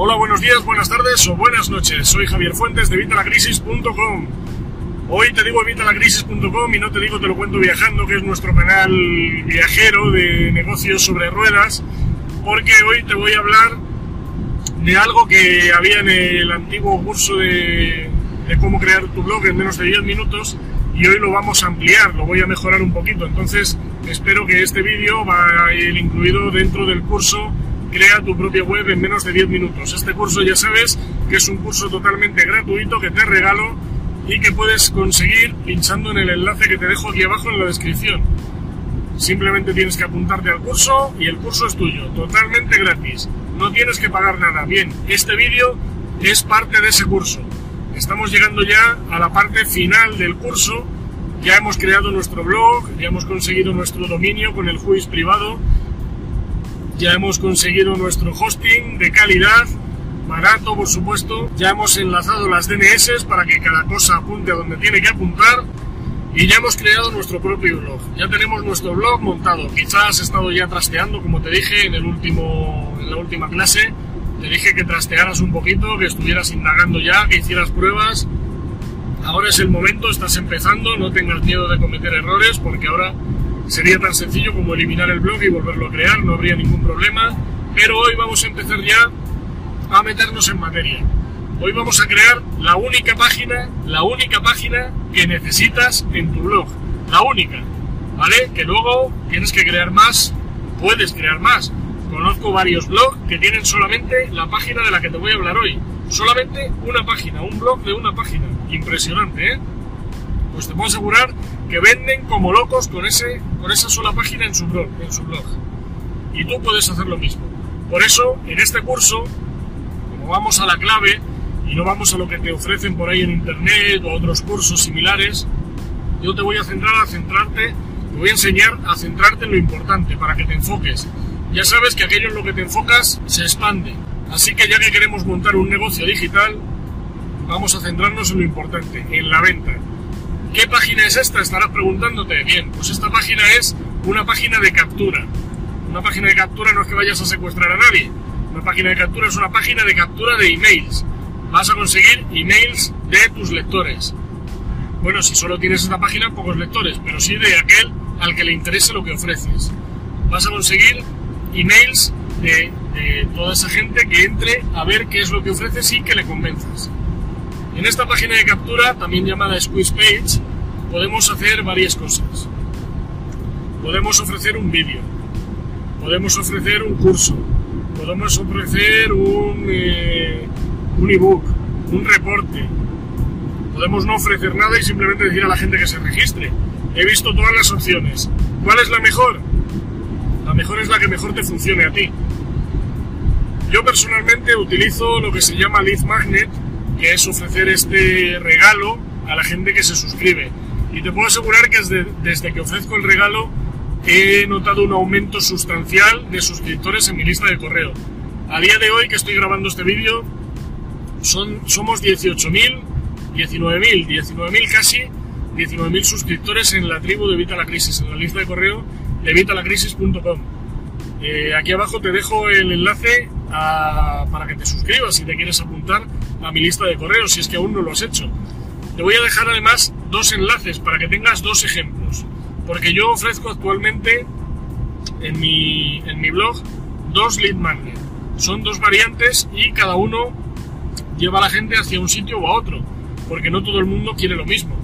Hola, buenos días, buenas tardes o buenas noches. Soy Javier Fuentes de Vitalacrisis.com. Hoy te digo Vitalacrisis.com y no te digo Te lo cuento viajando, que es nuestro canal viajero de negocios sobre ruedas, porque hoy te voy a hablar de algo que había en el antiguo curso de, cómo crear tu blog en menos de 10 minutos y hoy lo vamos a ampliar, lo voy a mejorar un poquito. Entonces, espero que este vídeo va a ir incluido dentro del curso Crea tu propia web en menos de 10 minutos. Este curso ya sabes que es un curso totalmente gratuito que te regalo y que puedes conseguir pinchando en el enlace que te dejo aquí abajo en la descripción. Simplemente tienes que apuntarte al curso y el curso es tuyo, totalmente gratis. No tienes que pagar nada. Bien, este vídeo es parte de ese curso. Estamos llegando ya a la parte final del curso. Ya hemos creado nuestro blog, ya hemos conseguido nuestro dominio con el juiz privado ya hemos conseguido nuestro hosting de calidad, barato por supuesto, ya hemos enlazado las DNS para que cada cosa apunte a donde tiene que apuntar y ya hemos creado nuestro propio blog. Ya tenemos nuestro blog montado. Quizás has estado ya trasteando, como te dije en, el último, en la última clase. Te dije que trastearas un poquito, que estuvieras indagando ya, que hicieras pruebas. Ahora es el momento, estás empezando, no tengas miedo de cometer errores porque ahora Sería tan sencillo como eliminar el blog y volverlo a crear, no habría ningún problema. Pero hoy vamos a empezar ya a meternos en materia. Hoy vamos a crear la única página, la única página que necesitas en tu blog. La única. ¿Vale? Que luego tienes que crear más, puedes crear más. Conozco varios blogs que tienen solamente la página de la que te voy a hablar hoy. Solamente una página, un blog de una página. Impresionante, ¿eh? Pues te puedo asegurar que venden como locos con, ese, con esa sola página en su, blog, en su blog. Y tú puedes hacer lo mismo. Por eso, en este curso, como vamos a la clave y no vamos a lo que te ofrecen por ahí en internet o otros cursos similares, yo te voy a centrar a centrarte, te voy a enseñar a centrarte en lo importante para que te enfoques. Ya sabes que aquello en lo que te enfocas se expande. Así que ya que queremos montar un negocio digital, vamos a centrarnos en lo importante, en la venta. ¿Qué página es esta? Estarás preguntándote. Bien, pues esta página es una página de captura. Una página de captura no es que vayas a secuestrar a nadie. Una página de captura es una página de captura de emails. Vas a conseguir emails de tus lectores. Bueno, si solo tienes esta página, pocos lectores, pero sí de aquel al que le interese lo que ofreces. Vas a conseguir emails de, toda esa gente que entre a ver qué es lo que ofreces y que le convenzas. En esta página de captura, también llamada Squeeze Page, podemos hacer varias cosas. Podemos ofrecer un vídeo, podemos ofrecer un curso, podemos ofrecer un, eh, un ebook, un reporte. Podemos no ofrecer nada y simplemente decir a la gente que se registre. He visto todas las opciones. ¿Cuál es la mejor? La mejor es la que mejor te funcione a ti. Yo personalmente utilizo lo que se llama Lead Magnet, que es ofrecer este regalo a la gente que se suscribe. Y te puedo asegurar que desde, desde que ofrezco el regalo he notado un aumento sustancial de suscriptores en mi lista de correo. A día de hoy que estoy grabando este vídeo, son, somos 18.000, 19.000, 19.000 casi, 19.000 suscriptores en la tribu de Evita la Crisis, en la lista de correo de evitalacrisis.com. Eh, aquí abajo te dejo el enlace para que te suscribas si te quieres apuntar a mi lista de correos, si es que aún no lo has hecho. Te voy a dejar además dos enlaces para que tengas dos ejemplos, porque yo ofrezco actualmente en mi, en mi blog dos lead magnet. Son dos variantes y cada uno lleva a la gente hacia un sitio o a otro, porque no todo el mundo quiere lo mismo.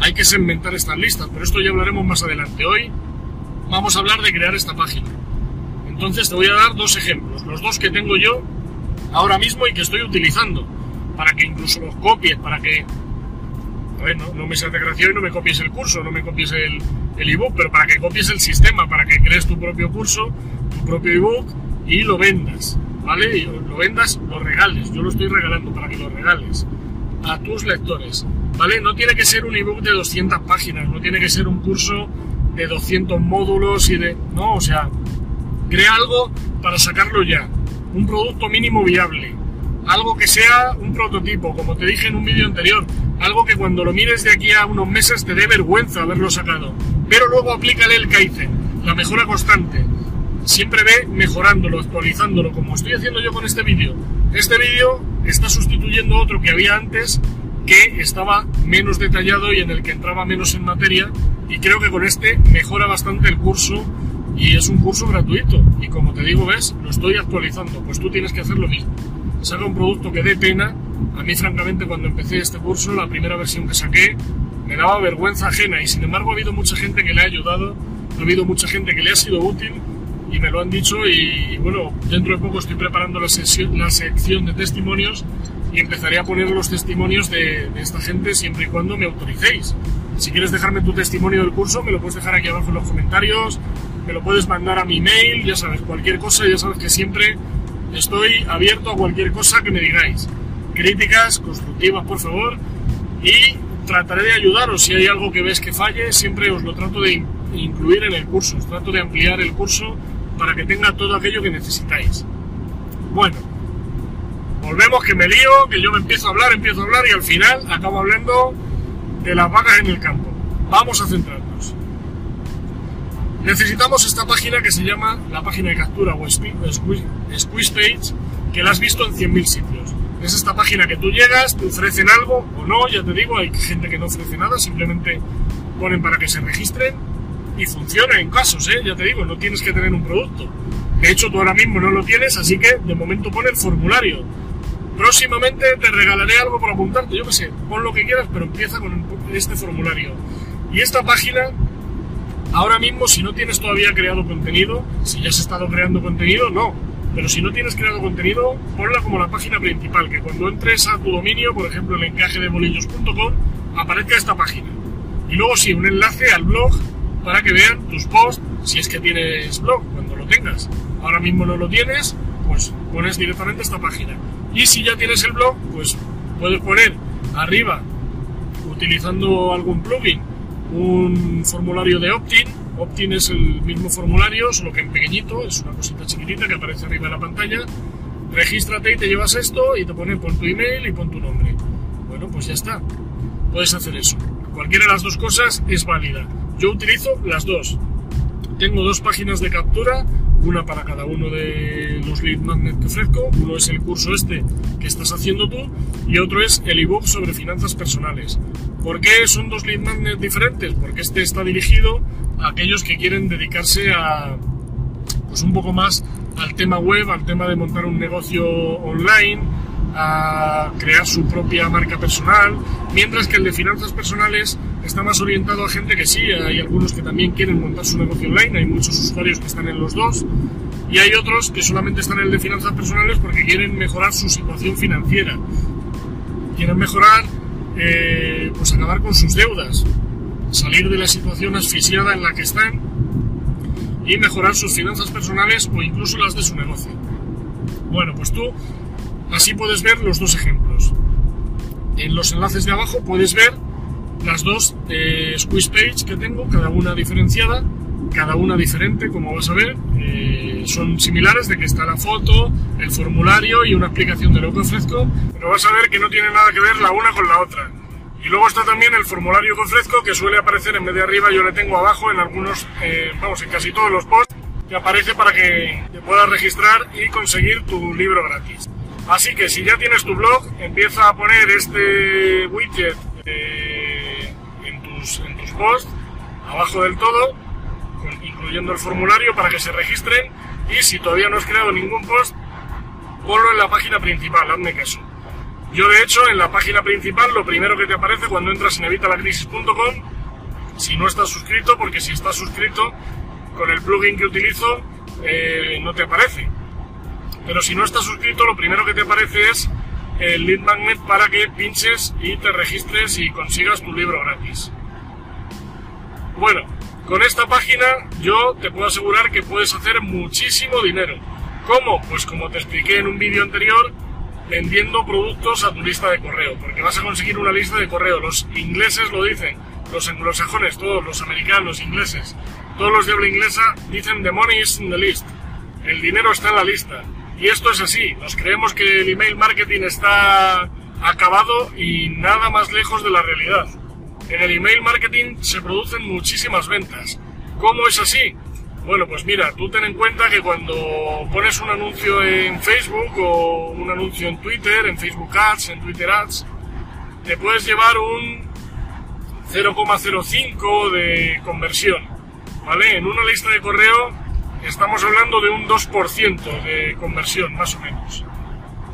Hay que segmentar estas listas, pero esto ya hablaremos más adelante. Hoy vamos a hablar de crear esta página. Entonces te voy a dar dos ejemplos, los dos que tengo yo ahora mismo y que estoy utilizando, para que incluso los copies, para que, no me seas desgraciado y no me copies el curso, no me copies el, el ebook, pero para que copies el sistema, para que crees tu propio curso, tu propio ebook y lo vendas, ¿vale? Y lo vendas, lo regales, yo lo estoy regalando para que lo regales a tus lectores, ¿vale? No tiene que ser un ebook de 200 páginas, no tiene que ser un curso de 200 módulos y de... No, o sea, crea algo para sacarlo ya, un producto mínimo viable, algo que sea un prototipo, como te dije en un vídeo anterior, algo que cuando lo mires de aquí a unos meses te dé vergüenza haberlo sacado, pero luego aplícale el Kaizen, la mejora constante. siempre ve mejorándolo, actualizándolo, como estoy haciendo yo con este vídeo. Este vídeo está sustituyendo otro que había antes que estaba menos detallado y en el que entraba menos en materia y creo que con este mejora bastante el curso y es un curso gratuito. Y como te digo ves lo estoy actualizando. Pues tú tienes que hacer lo mismo. Saca un producto que dé pena. A mí francamente cuando empecé este curso la primera versión que saqué me daba vergüenza ajena. Y sin embargo ha habido mucha gente que le ha ayudado. Ha habido mucha gente que le ha sido útil y me lo han dicho. Y, bueno dentro de poco estoy preparando la, sesión, la sección de testimonios. Y empezaré a poner los testimonios de, de esta gente siempre y cuando me autoricéis. Si quieres dejarme tu testimonio del curso, me lo puedes dejar aquí abajo en los comentarios, me lo puedes mandar a mi mail, ya sabes, cualquier cosa, ya sabes que siempre estoy abierto a cualquier cosa que me digáis. Críticas constructivas, por favor, y trataré de ayudaros. Si hay algo que ves que falle, siempre os lo trato de incluir en el curso, os trato de ampliar el curso para que tenga todo aquello que necesitáis. Bueno, volvemos que me lío, que yo me empiezo a hablar, empiezo a hablar y al final acabo hablando de las vacas en el campo. Vamos a centrarnos. Necesitamos esta página que se llama la página de captura o Squeeze Page, que la has visto en 100.000 sitios. Es esta página que tú llegas, te ofrecen algo o no, ya te digo, hay gente que no ofrece nada, simplemente ponen para que se registren y funciona en casos, ¿eh? ya te digo, no tienes que tener un producto. De hecho, tú ahora mismo no lo tienes, así que de momento pone el formulario Próximamente te regalaré algo por apuntarte, yo qué sé, pon lo que quieras, pero empieza con este formulario. Y esta página, ahora mismo, si no tienes todavía creado contenido, si ya has estado creando contenido, no. Pero si no tienes creado contenido, ponla como la página principal, que cuando entres a tu dominio, por ejemplo, el encaje de bolillos.com, aparezca esta página. Y luego sí, un enlace al blog para que vean tus posts, si es que tienes blog, cuando lo tengas. Ahora mismo no lo tienes, pues pones directamente esta página. Y si ya tienes el blog, pues puedes poner arriba, utilizando algún plugin, un formulario de opt-in. Opt-in es el mismo formulario, solo que en pequeñito, es una cosita chiquitita que aparece arriba de la pantalla. Regístrate y te llevas esto y te pone pon tu email y pon tu nombre. Bueno, pues ya está. Puedes hacer eso. Cualquiera de las dos cosas es válida. Yo utilizo las dos. Tengo dos páginas de captura una para cada uno de los lead magnets que ofrezco. Uno es el curso este que estás haciendo tú y otro es el ebook sobre finanzas personales. ¿Por qué son dos lead diferentes? Porque este está dirigido a aquellos que quieren dedicarse a pues un poco más al tema web, al tema de montar un negocio online, a crear su propia marca personal, mientras que el de finanzas personales está más orientado a gente que sí, hay algunos que también quieren montar su negocio online, hay muchos usuarios que están en los dos, y hay otros que solamente están en el de finanzas personales porque quieren mejorar su situación financiera, quieren mejorar, eh, pues acabar con sus deudas, salir de la situación asfixiada en la que están y mejorar sus finanzas personales o incluso las de su negocio. Bueno, pues tú así puedes ver los dos ejemplos. En los enlaces de abajo puedes ver las dos eh, squeeze page que tengo, cada una diferenciada, cada una diferente, como vas a ver. Eh, son similares de que está la foto, el formulario y una explicación de lo que ofrezco, pero vas a ver que no tiene nada que ver la una con la otra. Y luego está también el formulario que ofrezco, que suele aparecer en vez de arriba, yo le tengo abajo en algunos, eh, vamos, en casi todos los posts, que aparece para que te puedas registrar y conseguir tu libro gratis. Así que si ya tienes tu blog, empieza a poner este widget en tus posts, abajo del todo, incluyendo el formulario para que se registren y si todavía no has creado ningún post, ponlo en la página principal, hazme caso. Yo de hecho en la página principal lo primero que te aparece cuando entras en evitalacrisis.com, si no estás suscrito, porque si estás suscrito con el plugin que utilizo eh, no te aparece. Pero si no estás suscrito lo primero que te aparece es el lead magnet para que pinches y te registres y consigas tu libro gratis. Bueno, con esta página yo te puedo asegurar que puedes hacer muchísimo dinero. ¿Cómo? Pues como te expliqué en un vídeo anterior, vendiendo productos a tu lista de correo, porque vas a conseguir una lista de correo. Los ingleses lo dicen, los anglosajones, todos los americanos, ingleses, todos los de habla inglesa dicen the money is in the list. El dinero está en la lista. Y esto es así. Nos creemos que el email marketing está acabado y nada más lejos de la realidad. En el email marketing se producen muchísimas ventas. ¿Cómo es así? Bueno, pues mira, tú ten en cuenta que cuando pones un anuncio en Facebook o un anuncio en Twitter, en Facebook Ads, en Twitter Ads, te puedes llevar un 0,05 de conversión, ¿vale? En una lista de correo estamos hablando de un 2% de conversión, más o menos.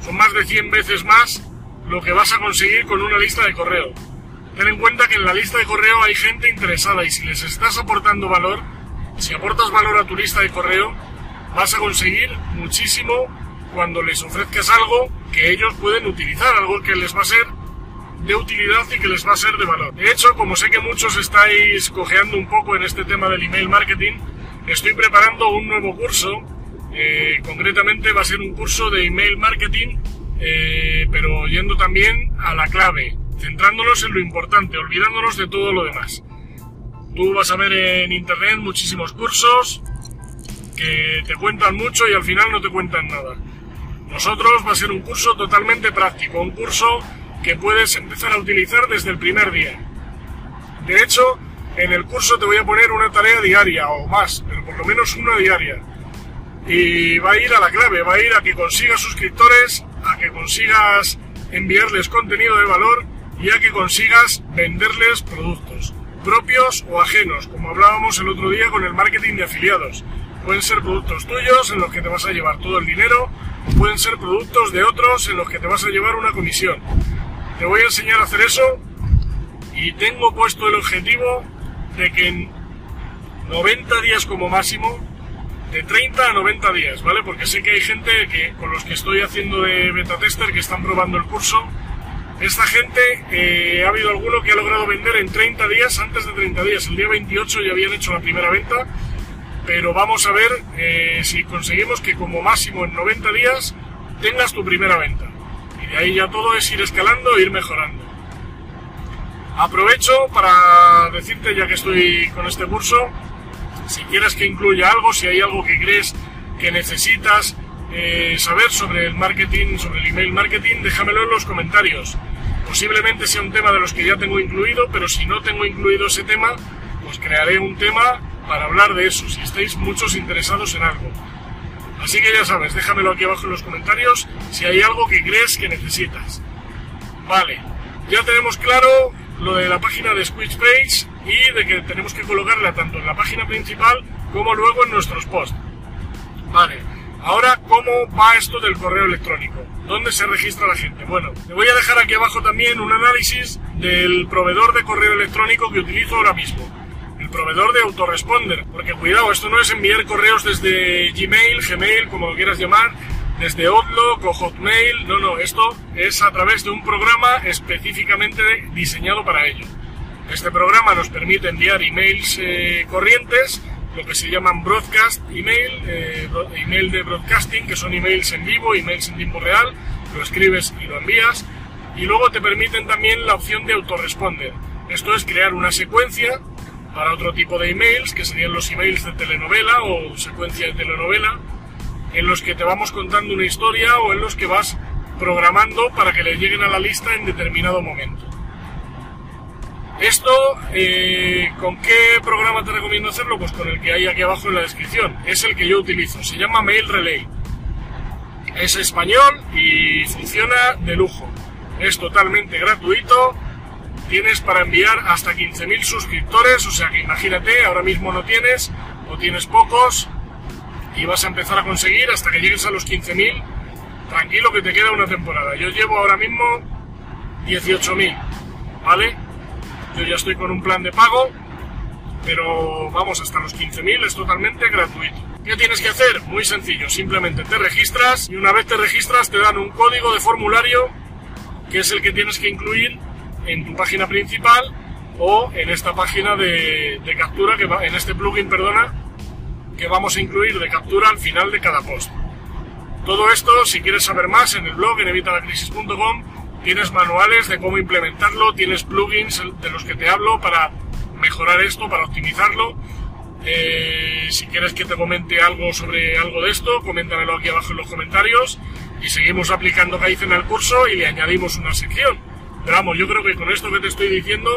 Son más de 100 veces más lo que vas a conseguir con una lista de correo. Ten en cuenta que en la lista de correo hay gente interesada y si les estás aportando valor, si aportas valor a tu lista de correo, vas a conseguir muchísimo cuando les ofrezcas algo que ellos pueden utilizar, algo que les va a ser de utilidad y que les va a ser de valor. De hecho, como sé que muchos estáis cojeando un poco en este tema del email marketing, estoy preparando un nuevo curso. Eh, concretamente va a ser un curso de email marketing, eh, pero yendo también a la clave, centrándonos en lo importante, olvidándonos de todo lo demás. Tú vas a ver en internet muchísimos cursos que te cuentan mucho y al final no te cuentan nada. Nosotros va a ser un curso totalmente práctico, un curso que puedes empezar a utilizar desde el primer día. De hecho, en el curso te voy a poner una tarea diaria o más, pero por lo menos una diaria. Y va a ir a la clave, va a ir a que consigas suscriptores, a que consigas enviarles contenido de valor y a que consigas venderles productos propios o ajenos, como hablábamos el otro día con el marketing de afiliados. Pueden ser productos tuyos en los que te vas a llevar todo el dinero, o pueden ser productos de otros en los que te vas a llevar una comisión. Te voy a enseñar a hacer eso y tengo puesto el objetivo de que en 90 días como máximo, de 30 a 90 días, ¿vale? Porque sé que hay gente que, con los que estoy haciendo de beta tester que están probando el curso esta gente, eh, ha habido alguno que ha logrado vender en 30 días, antes de 30 días. El día 28 ya habían hecho la primera venta, pero vamos a ver eh, si conseguimos que como máximo en 90 días tengas tu primera venta. Y de ahí ya todo es ir escalando e ir mejorando. Aprovecho para decirte, ya que estoy con este curso, si quieres que incluya algo, si hay algo que crees que necesitas eh, saber sobre el marketing, sobre el email marketing, déjamelo en los comentarios. Posiblemente sea un tema de los que ya tengo incluido, pero si no tengo incluido ese tema, pues crearé un tema para hablar de eso, si estáis muchos interesados en algo. Así que ya sabes, déjamelo aquí abajo en los comentarios si hay algo que crees que necesitas. Vale, ya tenemos claro lo de la página de Squid Page y de que tenemos que colocarla tanto en la página principal como luego en nuestros posts. Vale, ahora cómo va esto del correo electrónico. ¿Dónde se registra la gente? Bueno, te voy a dejar aquí abajo también un análisis del proveedor de correo electrónico que utilizo ahora mismo. El proveedor de autoresponder. Porque cuidado, esto no es enviar correos desde Gmail, Gmail, como lo quieras llamar, desde Outlook o Hotmail. No, no, esto es a través de un programa específicamente diseñado para ello. Este programa nos permite enviar emails eh, corrientes lo que se llaman broadcast email, eh, email de broadcasting, que son emails en vivo, emails en tiempo real, lo escribes y lo envías, y luego te permiten también la opción de autoresponder. Esto es crear una secuencia para otro tipo de emails, que serían los emails de telenovela o secuencia de telenovela, en los que te vamos contando una historia o en los que vas programando para que le lleguen a la lista en determinado momento. Esto, eh, ¿con qué programa te recomiendo hacerlo? Pues con el que hay aquí abajo en la descripción. Es el que yo utilizo. Se llama Mail Relay. Es español y funciona de lujo. Es totalmente gratuito. Tienes para enviar hasta 15.000 suscriptores. O sea que imagínate, ahora mismo no tienes o tienes pocos y vas a empezar a conseguir hasta que llegues a los 15.000. Tranquilo que te queda una temporada. Yo llevo ahora mismo 18.000. ¿Vale? Yo ya estoy con un plan de pago, pero vamos, hasta los 15.000 es totalmente gratuito. ¿Qué tienes que hacer? Muy sencillo, simplemente te registras y una vez te registras te dan un código de formulario que es el que tienes que incluir en tu página principal o en esta página de, captura, que va, en este plugin, perdona, que vamos a incluir de captura al final de cada post. Todo esto, si quieres saber más, en el blog en evitalacrisis.com tienes manuales de cómo implementarlo, tienes plugins de los que te hablo para mejorar esto, para optimizarlo. Eh, si quieres que te comente algo sobre algo de esto, coméntamelo aquí abajo en los comentarios y seguimos aplicando Kaizen al curso y le añadimos una sección. Pero vamos, yo creo que con esto que te estoy diciendo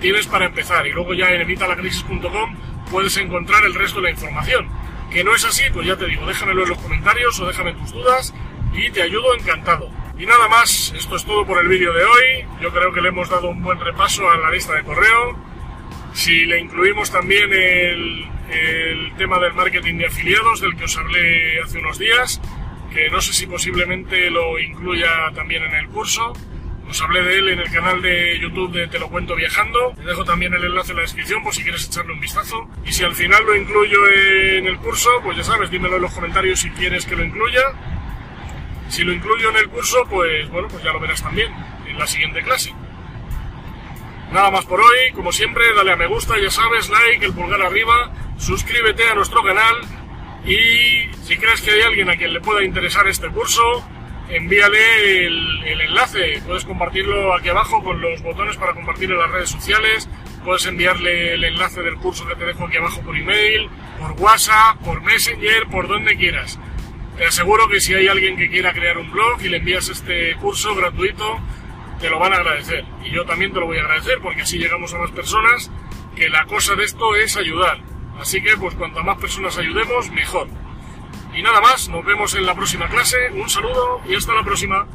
tienes para empezar y luego ya en evitalacrisis.com puedes encontrar el resto de la información. Que no es así, pues ya te digo, déjamelo en los comentarios o déjame tus dudas y te ayudo encantado. Y nada más, esto es todo por el vídeo de hoy. Yo creo que le hemos dado un buen repaso a la lista de correo. Si le incluimos también el, el tema del marketing de afiliados, del que os hablé hace unos días, que no sé si posiblemente lo incluya también en el curso. Os hablé de él en el canal de YouTube de Te lo cuento viajando. Te dejo también el enlace en la descripción por si quieres echarle un vistazo. Y si al final lo incluyo en el curso, pues ya sabes, dímelo en los comentarios si quieres que lo incluya. Si lo incluyo en el curso, pues bueno, pues ya lo verás también en la siguiente clase. Nada más por hoy, como siempre, dale a me gusta, ya sabes, like, el pulgar arriba, suscríbete a nuestro canal y si crees que hay alguien a quien le pueda interesar este curso, envíale el, el, enlace. Puedes compartirlo aquí abajo con los botones para compartir en las redes sociales. Puedes enviarle el enlace del curso que te dejo aquí abajo por email, por WhatsApp, por Messenger, por donde quieras. Te aseguro que si hay alguien que quiera crear un blog y le envías este curso gratuito, te lo van a agradecer. Y yo también te lo voy a agradecer porque así llegamos a más personas, que la cosa de esto es ayudar. Así que pues cuanto más personas ayudemos, mejor. Y nada más, nos vemos en la próxima clase, un saludo y hasta la próxima.